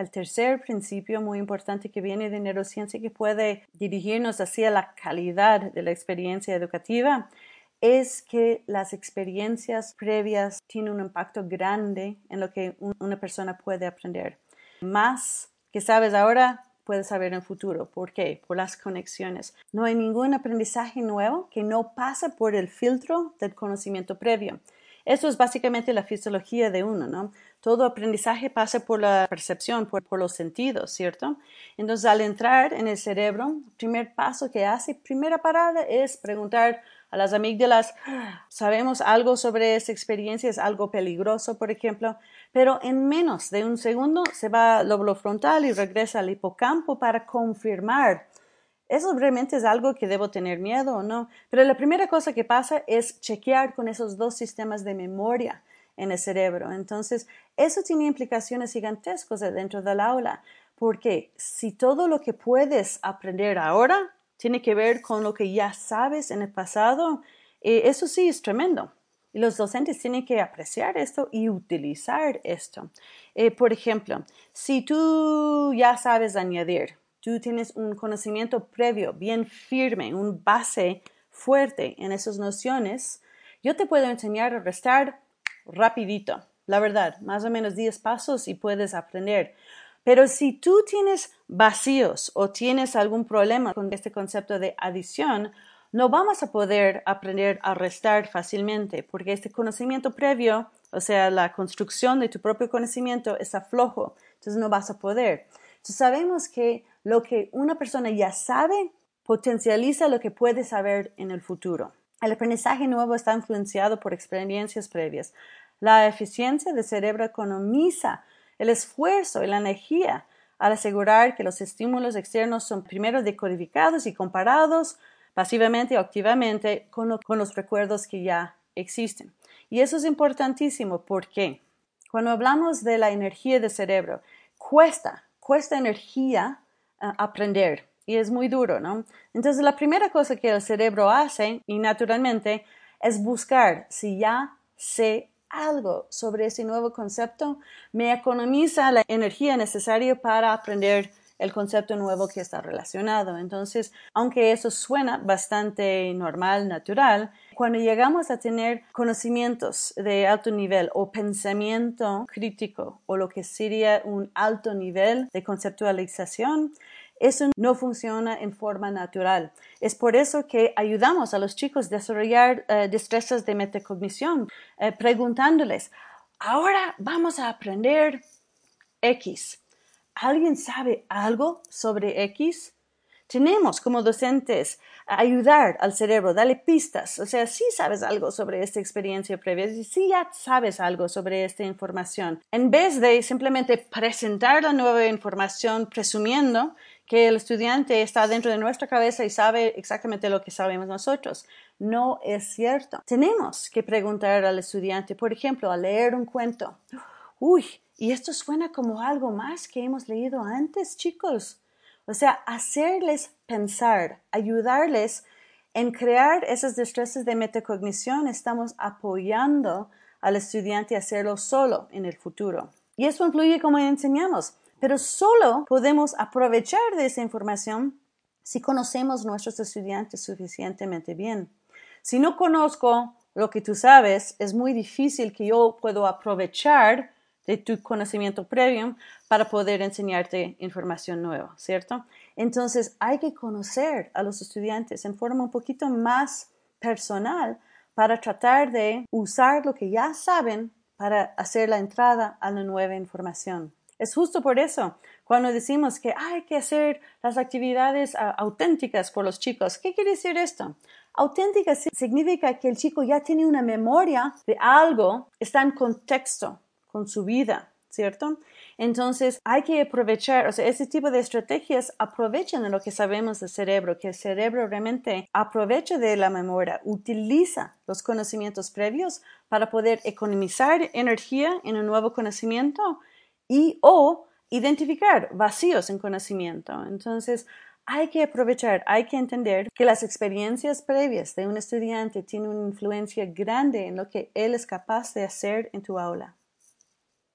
el tercer principio muy importante que viene de neurociencia que puede dirigirnos hacia la calidad de la experiencia educativa es que las experiencias previas tienen un impacto grande en lo que una persona puede aprender. Más que sabes ahora, puedes saber en el futuro. ¿Por qué? Por las conexiones. No hay ningún aprendizaje nuevo que no pasa por el filtro del conocimiento previo. Eso es básicamente la fisiología de uno, ¿no? Todo aprendizaje pasa por la percepción, por, los sentidos, ¿cierto? Entonces, al entrar en el cerebro, primer paso que hace, primera parada, es preguntar a las amígdalas, ¿sabemos algo sobre esa experiencia? ¿Es algo peligroso, por ejemplo? Pero en menos de un segundo se va al lóbulo frontal y regresa al hipocampo para confirmar eso realmente es algo que debo tener miedo o no. Pero la primera cosa que pasa es chequear con esos dos sistemas de memoria en el cerebro. Entonces, eso tiene implicaciones gigantescas dentro del aula, porque si todo lo que puedes aprender ahora tiene que ver con lo que ya sabes en el pasado, eh, eso sí es tremendo. Y los docentes tienen que apreciar esto y utilizar esto. Eh, por ejemplo, si tú ya sabes añadir, tú tienes un conocimiento previo, bien firme, un base fuerte en esas nociones, yo te puedo enseñar a restar rapidito, la verdad, más o menos 10 pasos y puedes aprender. Pero si tú tienes vacíos o tienes algún problema con este concepto de adición, no vamos a poder aprender a restar fácilmente porque este conocimiento previo, o sea, la construcción de tu propio conocimiento está flojo, entonces no vas a poder. Entonces sabemos que lo que una persona ya sabe potencializa lo que puede saber en el futuro. El aprendizaje nuevo está influenciado por experiencias previas. La eficiencia del cerebro economiza el esfuerzo y la energía al asegurar que los estímulos externos son primero decodificados y comparados pasivamente o activamente con, los recuerdos que ya existen. Y eso es importantísimo porque cuando hablamos de la energía del cerebro, cuesta, cuesta energía aprender y es muy duro, ¿no? Entonces la primera cosa que el cerebro hace, y naturalmente, es buscar si ya sé algo sobre ese nuevo concepto, me economiza la energía necesaria para aprender el concepto nuevo que está relacionado. Entonces, aunque eso suena bastante normal, natural, cuando llegamos a tener conocimientos de alto nivel o pensamiento crítico o lo que sería un alto nivel de conceptualización, eso no funciona en forma natural. Es por eso que ayudamos a los chicos a desarrollar eh, destrezas de metacognición, eh, preguntándoles, ahora vamos a aprender X. ¿Alguien sabe algo sobre X? Tenemos como docentes ayudar al cerebro, darle pistas. O sea, si sabes algo sobre esta experiencia previa, si ya sabes algo sobre esta información, en vez de simplemente presentar la nueva información presumiendo que el estudiante está dentro de nuestra cabeza y sabe exactamente lo que sabemos nosotros. No es cierto. Tenemos que preguntar al estudiante, por ejemplo, al leer un cuento. Uy, y esto suena como algo más que hemos leído antes, chicos. O sea, hacerles pensar, ayudarles en crear esas destrezas de metacognición, estamos apoyando al estudiante a hacerlo solo en el futuro. Y eso incluye como enseñamos pero solo podemos aprovechar de esa información si conocemos nuestros estudiantes suficientemente bien. Si no conozco lo que tú sabes, es muy difícil que yo pueda aprovechar de tu conocimiento previo para poder enseñarte información nueva, ¿cierto? Entonces hay que conocer a los estudiantes en forma un poquito más personal para tratar de usar lo que ya saben para hacer la entrada a la nueva información. Es justo por eso cuando decimos que hay que hacer las actividades ah, auténticas por los chicos. ¿Qué quiere decir esto? Auténtica significa que el chico ya tiene una memoria de algo, está en contexto con su vida, ¿cierto? Entonces hay que aprovechar, o sea, ese tipo de estrategias aprovechan de lo que sabemos del cerebro, que el cerebro realmente aprovecha de la memoria, utiliza los conocimientos previos para poder economizar energía en un nuevo conocimiento y o identificar vacíos en conocimiento. Entonces, hay que aprovechar, hay que entender que las experiencias previas de un estudiante tienen una influencia grande en lo que él es capaz de hacer en tu aula.